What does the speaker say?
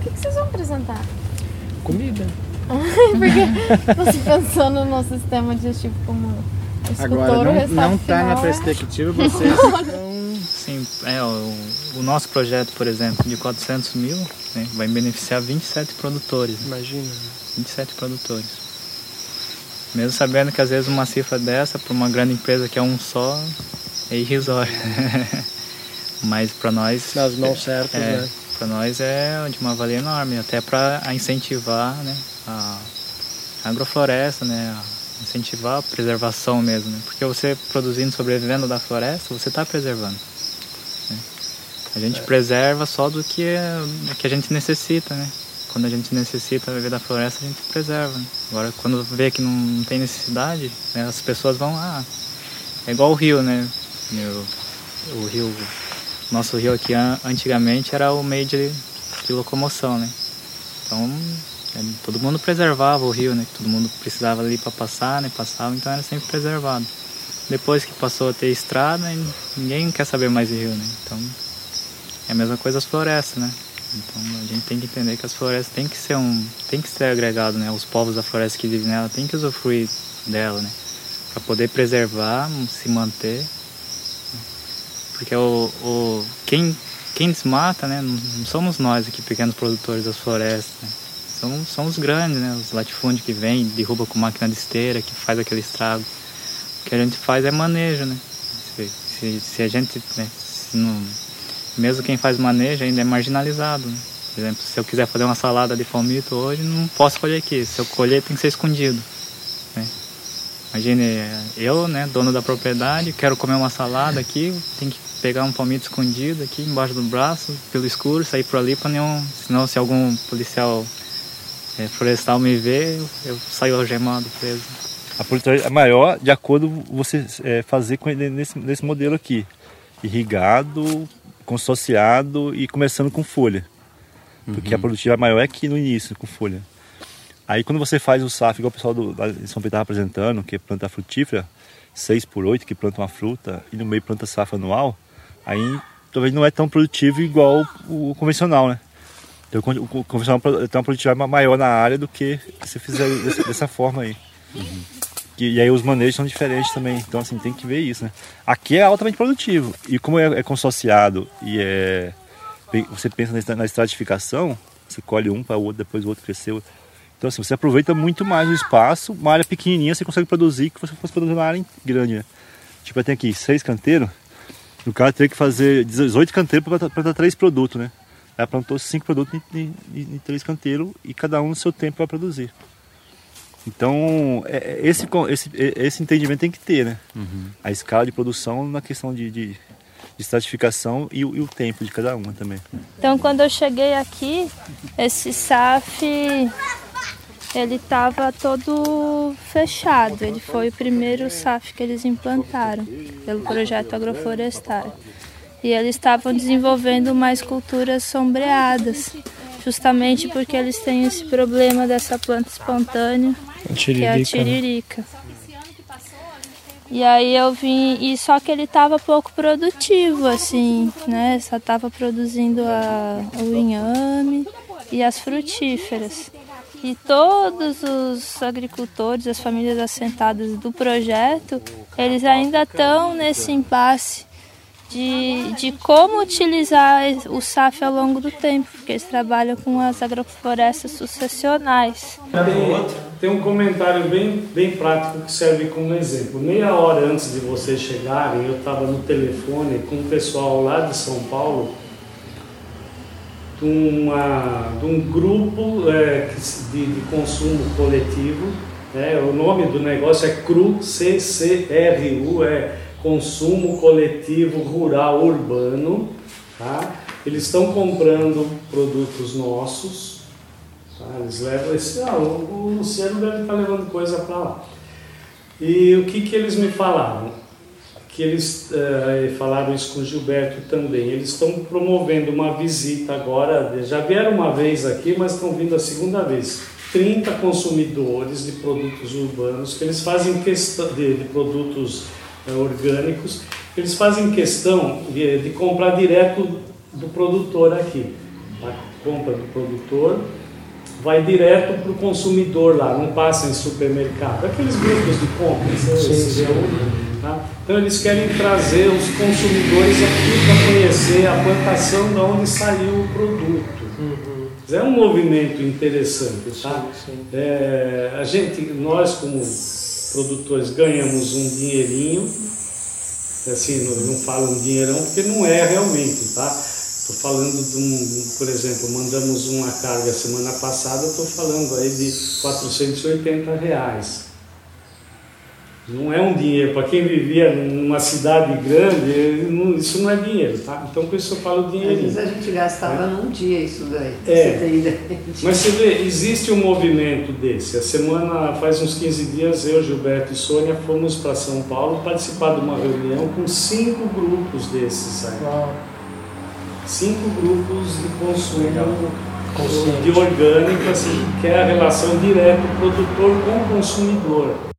que, que vocês vão apresentar? Comida. Porque você pensou no nosso sistema digestivo como Agora, não, não tá final na é- perspectiva vocês Sim, é, o, o nosso projeto, por exemplo, de 400 mil, né, vai beneficiar 27 produtores. né? Imagina. 27 produtores. Mesmo sabendo que às vezes uma cifra dessa para uma grande empresa que é um só é irrisória. Mas para nós Nas mãos certas, é, né? Para nós é de uma valia enorme, até para incentivar né, a agrofloresta, né, a incentivar a preservação mesmo. Né? Porque você produzindo, sobrevivendo da floresta, você está preservando. né? A gente preserva só do que, do que a gente necessita, né? Quando a gente necessita viver da floresta, a gente preserva. né? Agora, quando vê que não tem necessidade, né, as pessoas vão, ah, é igual o rio, né? O rio, nosso rio aqui an- antigamente era o meio de, de locomoção, né? Então, é, todo mundo preservava o rio, né? Todo mundo precisava ali para passar, né? Passava, então era sempre preservado. Depois que passou a ter estrada, ninguém quer saber mais de rio, né? Então, é a mesma coisa as florestas, né? Então a gente tem que entender que as florestas tem que ser um, tem que ser agregado, né? Os povos da floresta que vivem nela tem que usufruir dela, né? Para poder preservar, se manter, porque o, o quem quem desmata, né? Não não somos nós aqui pequenos produtores das florestas, né? São, são os grandes, né? Os latifúndios que vêm, derruba com máquina de esteira, que faz aquele estrago. O que a gente faz é manejo, né? Se, se, se a gente, né? Se não, mesmo quem faz manejo ainda é marginalizado. né? Por exemplo, se eu quiser fazer uma salada de palmito hoje, não posso colher aqui. Se eu colher, tem que ser escondido. né? Imagine, eu, né, dono da propriedade, quero comer uma salada aqui, tem que pegar um palmito escondido aqui embaixo do braço, pelo escuro, sair por ali para nenhum. Senão, se algum policial eh, florestal me ver, eu, eu saio algemado, preso. A produtividade é maior de acordo com você é, fazer com ele nesse, nesse modelo aqui. Irrigado, consorciado e começando com folha. Porque a produtividade maior é aqui no início, com folha. Aí quando você faz o SAF, igual o pessoal do, da São Pedro estava apresentando, que é planta frutífera, 6 por 8 que planta uma fruta, e no meio planta safra anual, aí talvez não é tão produtivo igual o, convencional, né? Então, o con- o convencional tem uma produtividade ma- maior na área do que se fizer desse- dessa forma aí. E, e aí os manejos são diferentes também. Então, assim, tem que ver isso, né? Aqui é altamente produtivo. E como é, é consorciado e é. Você pensa na, na estratificação, você colhe um para o outro, depois o outro cresceu. Então, assim, você aproveita muito mais o espaço. Uma área pequenininha você consegue produzir que você fosse produzir uma área grande, né? Tipo, eu tenho aqui seis canteiros. O cara teria que fazer 18 canteiros para plantar três produtos, né? Ela plantou cinco produtos em, em- em- três canteiros e cada um no seu tempo para produzir. Então, é- é- esse, esse, é- esse entendimento tem que ter, né? A escala de produção na questão de, de, de estratificação e, o- e o tempo de cada uma também. Então, quando eu cheguei aqui, esse SAF ele estava todo fechado. Ele foi o primeiro SAF que eles implantaram pelo projeto agroflorestário. E eles estavam desenvolvendo mais culturas sombreadas, justamente porque eles têm esse problema dessa planta espontânea, que é a Tiririca, né? E aí eu vim, e só que ele estava pouco produtivo, assim, né? Só estava produzindo a, o inhame e as frutíferas. E todos os agricultores, as famílias assentadas do projeto, eles ainda estão nesse impasse de, de como utilizar o SAF ao longo do tempo, porque eles trabalham com as agroflorestas sucessionais. Tem, um comentário bem, bem prático que serve como exemplo. Meia hora antes de vocês chegarem, eu estava no telefone com o pessoal lá de São Paulo, de, uma, de um grupo é, de, de consumo coletivo. né? o nome do negócio é CRU, C-C-R-U, é Consumo Coletivo Rural Urbano. Tá? Eles estão comprando produtos nossos, Tá? Eles levam esse. Ah, o, Luciano deve estar levando coisa para lá. E o que, que eles me falaram? Que eles eh, falaram isso com o Gilberto também. Eles estão promovendo uma visita agora. Já vieram uma vez aqui, mas estão vindo a segunda vez. 30 consumidores de produtos urbanos que eles fazem questão de, de produtos eh, orgânicos. Eles fazem questão de, de comprar direto do produtor aqui. tá? compra do produtor vai direto para o consumidor lá, não passa em supermercado. Aqueles grupos de compra, sim, sim. Tá? Então eles querem trazer os consumidores aqui para conhecer a plantação de onde saiu o produto. Uhum. É um movimento interessante, tá? Sim, sim. É, a gente, nós como produtores ganhamos um dinheirinho, assim, não, não falo um dinheirão porque não é realmente, tá? Estou falando de um, por exemplo, mandamos uma carga semana passada, estou falando aí de 480 reais. Não é um dinheiro. Para quem vivia numa cidade grande, isso não é dinheiro, tá? Então por isso eu falo dinheiro. Às vezes a gente gastava é. num dia isso daí. É. Você tem ideia. Mas você vê, existe um movimento desse. A semana, faz uns 15 dias, eu, Gilberto e Sônia fomos para São Paulo participar de uma reunião com cinco grupos desses aí. Uau. Cinco grupos de consumo de orgânico, assim, que é a relação direta produtor com consumidor.